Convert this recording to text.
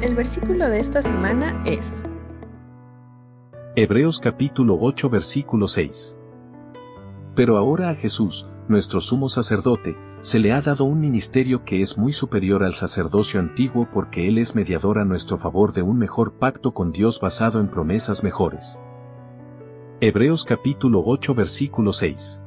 El versículo de esta semana es Hebreos capítulo 8 versículo 6. Pero ahora a Jesús, nuestro sumo sacerdote, se le ha dado un ministerio que es muy superior al sacerdocio antiguo porque Él es mediador a nuestro favor de un mejor pacto con Dios basado en promesas mejores. Hebreos capítulo 8 versículo 6.